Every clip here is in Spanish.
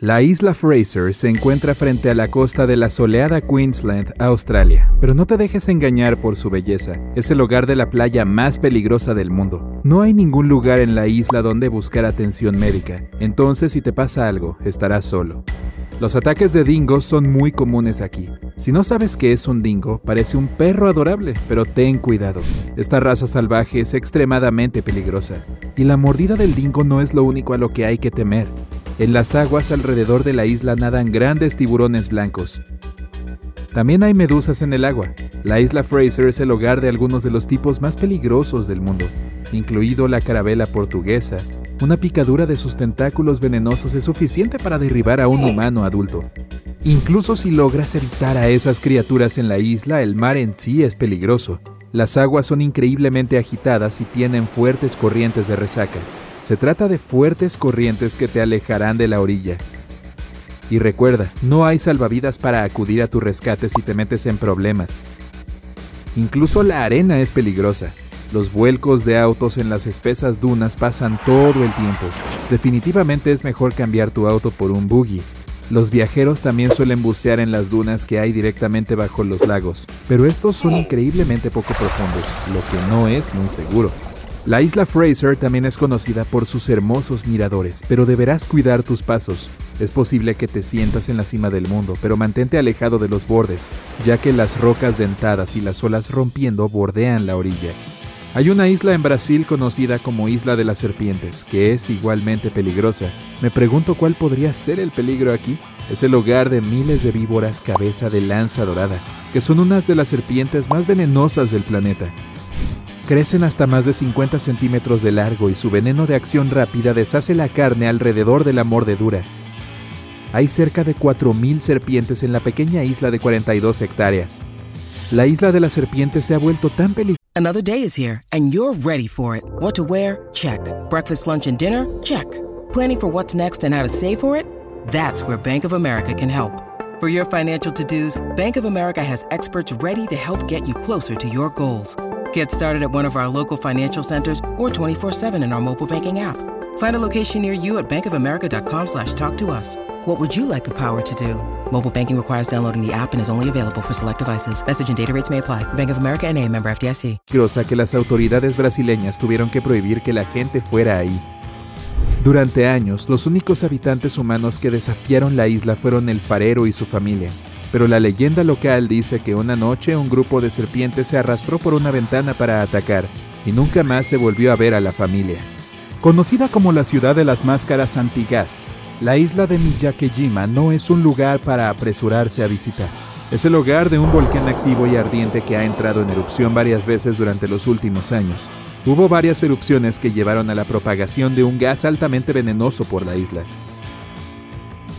La isla Fraser se encuentra frente a la costa de la soleada Queensland, Australia, pero no te dejes engañar por su belleza. Es el hogar de la playa más peligrosa del mundo. No hay ningún lugar en la isla donde buscar atención médica, entonces si te pasa algo, estarás solo. Los ataques de dingos son muy comunes aquí. Si no sabes qué es un dingo, parece un perro adorable, pero ten cuidado. Esta raza salvaje es extremadamente peligrosa. Y la mordida del dingo no es lo único a lo que hay que temer. En las aguas alrededor de la isla nadan grandes tiburones blancos. También hay medusas en el agua. La isla Fraser es el hogar de algunos de los tipos más peligrosos del mundo, incluido la carabela portuguesa. Una picadura de sus tentáculos venenosos es suficiente para derribar a un humano adulto. Incluso si logras evitar a esas criaturas en la isla, el mar en sí es peligroso. Las aguas son increíblemente agitadas y tienen fuertes corrientes de resaca. Se trata de fuertes corrientes que te alejarán de la orilla. Y recuerda, no hay salvavidas para acudir a tu rescate si te metes en problemas. Incluso la arena es peligrosa. Los vuelcos de autos en las espesas dunas pasan todo el tiempo. Definitivamente es mejor cambiar tu auto por un buggy. Los viajeros también suelen bucear en las dunas que hay directamente bajo los lagos, pero estos son increíblemente poco profundos, lo que no es muy seguro. La isla Fraser también es conocida por sus hermosos miradores, pero deberás cuidar tus pasos. Es posible que te sientas en la cima del mundo, pero mantente alejado de los bordes, ya que las rocas dentadas y las olas rompiendo bordean la orilla. Hay una isla en Brasil conocida como Isla de las Serpientes, que es igualmente peligrosa. Me pregunto cuál podría ser el peligro aquí. Es el hogar de miles de víboras cabeza de lanza dorada, que son unas de las serpientes más venenosas del planeta. Crecen hasta más de 50 centímetros de largo y su veneno de acción rápida deshace la carne alrededor de la mordedura. Hay cerca de 4.000 serpientes en la pequeña isla de 42 hectáreas. La isla de las serpientes se ha vuelto tan peligrosa. Another day is here and you're ready for it. What to wear? Check. Breakfast, lunch, and dinner? Check. Planning for what's next and how to save for it? That's where Bank of America can help. For your financial to-dos, Bank of America has experts ready to help get you closer to your goals. Get started at one of our local financial centers or 24-7 in our mobile banking app. Find a location near you at bankofamerica.com slash talk to us. What would you like the power to do? Mobile banking requires downloading the app and is only available for select devices. Message and data rates may apply. Bank of America NA, member FDIC. que las autoridades brasileñas tuvieron que prohibir que la gente fuera ahí. Durante años, los únicos habitantes humanos que desafiaron la isla fueron el farero y su familia pero la leyenda local dice que una noche un grupo de serpientes se arrastró por una ventana para atacar y nunca más se volvió a ver a la familia. Conocida como la ciudad de las máscaras antigas, la isla de Miyakejima no es un lugar para apresurarse a visitar. Es el hogar de un volcán activo y ardiente que ha entrado en erupción varias veces durante los últimos años. Hubo varias erupciones que llevaron a la propagación de un gas altamente venenoso por la isla.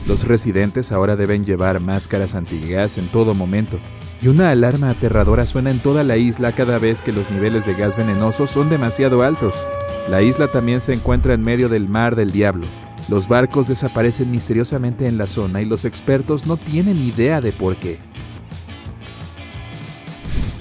Los residentes ahora deben llevar máscaras antigas en todo momento, y una alarma aterradora suena en toda la isla cada vez que los niveles de gas venenoso son demasiado altos. La isla también se encuentra en medio del mar del diablo. Los barcos desaparecen misteriosamente en la zona y los expertos no tienen idea de por qué.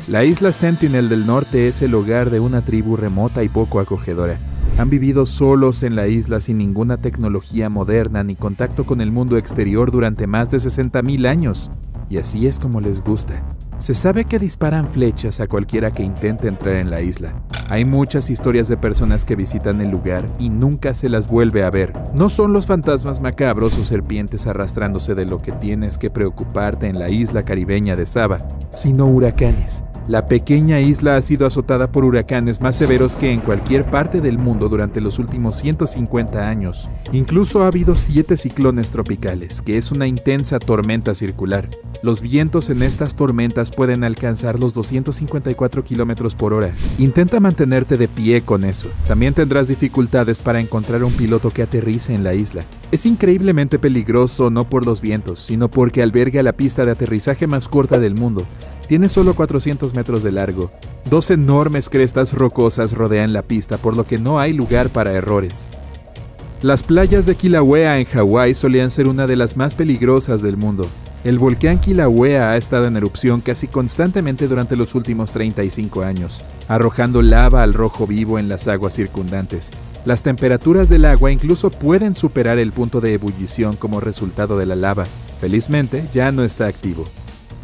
La isla Sentinel del Norte es el hogar de una tribu remota y poco acogedora. Han vivido solos en la isla sin ninguna tecnología moderna ni contacto con el mundo exterior durante más de 60.000 años, y así es como les gusta. Se sabe que disparan flechas a cualquiera que intente entrar en la isla. Hay muchas historias de personas que visitan el lugar y nunca se las vuelve a ver. No son los fantasmas macabros o serpientes arrastrándose de lo que tienes que preocuparte en la isla caribeña de Saba, sino huracanes, La pequeña isla ha sido azotada por huracanes más severos que en cualquier parte del mundo durante los últimos 150 años. Incluso ha habido siete ciclones tropicales, que es una intensa tormenta circular. Los vientos en estas tormentas pueden alcanzar los 254 kilómetros por hora. Intenta mantenerte de pie con eso. También tendrás dificultades para encontrar un piloto que aterrice en la isla. Es increíblemente peligroso no por los vientos, sino porque alberga la pista de aterrizaje más corta del mundo. Tiene solo 400 metros de largo. Dos enormes crestas rocosas rodean la pista, por lo que no hay lugar para errores. Las playas de Kilauea en Hawái solían ser una de las más peligrosas del mundo. El volcán Kilauea ha estado en erupción casi constantemente durante los últimos 35 años, arrojando lava al rojo vivo en las aguas circundantes. Las temperaturas del agua incluso pueden superar el punto de ebullición como resultado de la lava. Felizmente, ya no está activo.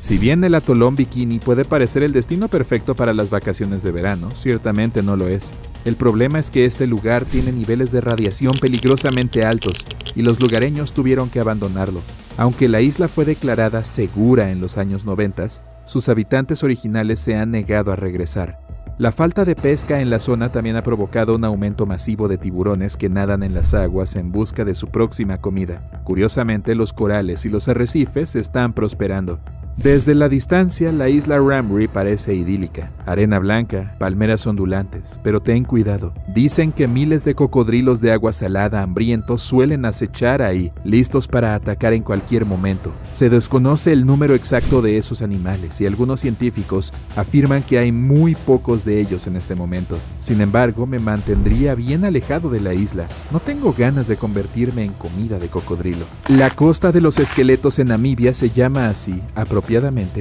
Si bien el atolón Bikini puede parecer el destino perfecto para las vacaciones de verano, ciertamente no lo es. El problema es que este lugar tiene niveles de radiación peligrosamente altos y los lugareños tuvieron que abandonarlo. Aunque la isla fue declarada segura en los años 90, sus habitantes originales se han negado a regresar. La falta de pesca en la zona también ha provocado un aumento masivo de tiburones que nadan en las aguas en busca de su próxima comida. Curiosamente, los corales y los arrecifes están prosperando, desde la distancia, la isla Ramri parece idílica. Arena blanca, palmeras ondulantes, pero ten cuidado. Dicen que miles de cocodrilos de agua salada hambrientos suelen acechar ahí, listos para atacar en cualquier momento. Se desconoce el número exacto de esos animales y algunos científicos afirman que hay muy pocos de ellos en este momento. Sin embargo, me mantendría bien alejado de la isla. No tengo ganas de convertirme en comida de cocodrilo. La costa de los esqueletos en Namibia se llama así, apropiadamente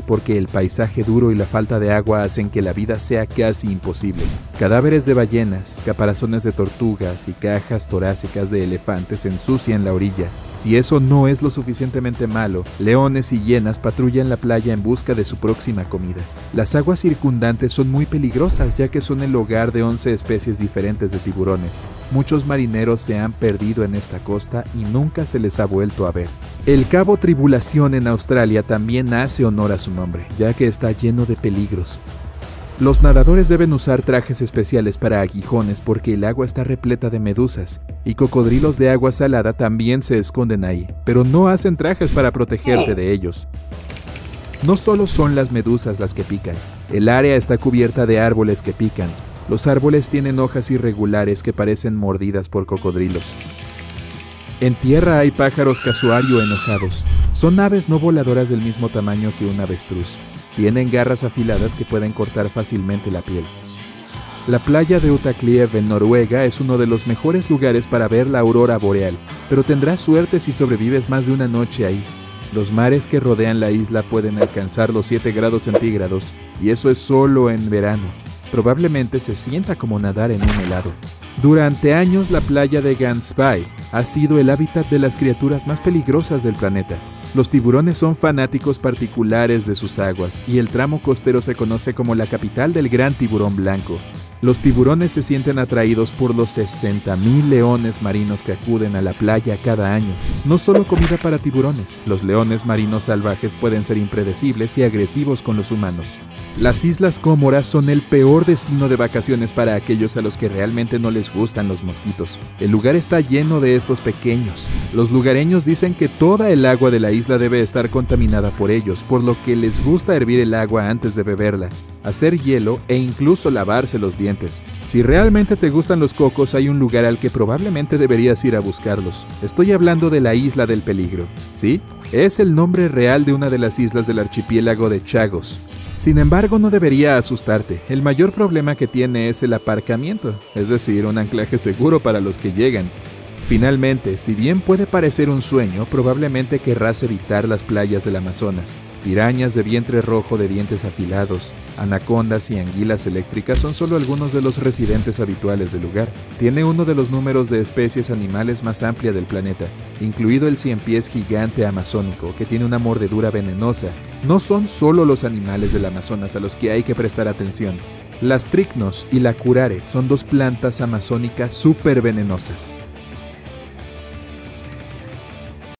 porque el paisaje duro y la falta de agua hacen que la vida sea casi imposible. Cadáveres de ballenas, caparazones de tortugas y cajas torácicas de elefantes ensucian la orilla. Si eso no es lo suficientemente malo, leones y hienas patrullan la playa en busca de su próxima comida. Las aguas circundantes son muy peligrosas ya que son el hogar de 11 especies diferentes de tiburones. Muchos marineros se han perdido en esta costa y nunca se les ha vuelto a ver. El Cabo Tribulación en Australia también hace honor a su nombre, ya que está lleno de peligros. Los nadadores deben usar trajes especiales para aguijones porque el agua está repleta de medusas, y cocodrilos de agua salada también se esconden ahí, pero no hacen trajes para protegerte de ellos. No solo son las medusas las que pican, el área está cubierta de árboles que pican. Los árboles tienen hojas irregulares que parecen mordidas por cocodrilos. En tierra hay pájaros casuario enojados. Son aves no voladoras del mismo tamaño que un avestruz. Tienen garras afiladas que pueden cortar fácilmente la piel. La playa de Utakliev en Noruega es uno de los mejores lugares para ver la aurora boreal, pero tendrás suerte si sobrevives más de una noche ahí. Los mares que rodean la isla pueden alcanzar los 7 grados centígrados, y eso es solo en verano. Probablemente se sienta como nadar en un helado. Durante años la playa de Gansby ha sido el hábitat de las criaturas más peligrosas del planeta. Los tiburones son fanáticos particulares de sus aguas y el tramo costero se conoce como la capital del gran tiburón blanco. Los tiburones se sienten atraídos por los 60.000 leones marinos que acuden a la playa cada año. No solo comida para tiburones, los leones marinos salvajes pueden ser impredecibles y agresivos con los humanos. Las Islas Cómoras son el peor destino de vacaciones para aquellos a los que realmente no les gustan los mosquitos. El lugar está lleno de estos pequeños. Los lugareños dicen que toda el agua de la isla debe estar contaminada por ellos, por lo que les gusta hervir el agua antes de beberla, hacer hielo e incluso lavarse los dientes si realmente te gustan los cocos, hay un lugar al que probablemente deberías ir a buscarlos. Estoy hablando de la Isla del Peligro. ¿Sí? Es el nombre real de una de las islas del archipiélago de Chagos. Sin embargo, no debería asustarte. El mayor problema que tiene es el aparcamiento, es decir, un anclaje seguro para los que llegan. Finalmente, si bien puede parecer un sueño, probablemente querrás evitar las playas del Amazonas. Pirañas de vientre rojo de dientes afilados, anacondas y anguilas eléctricas son solo algunos de los residentes habituales del lugar. Tiene uno de los números de especies animales más amplia del planeta, incluido el cien pies gigante amazónico, que tiene una mordedura venenosa. No son solo los animales del Amazonas a los que hay que prestar atención. Las tricnos y la curare son dos plantas amazónicas súper venenosas.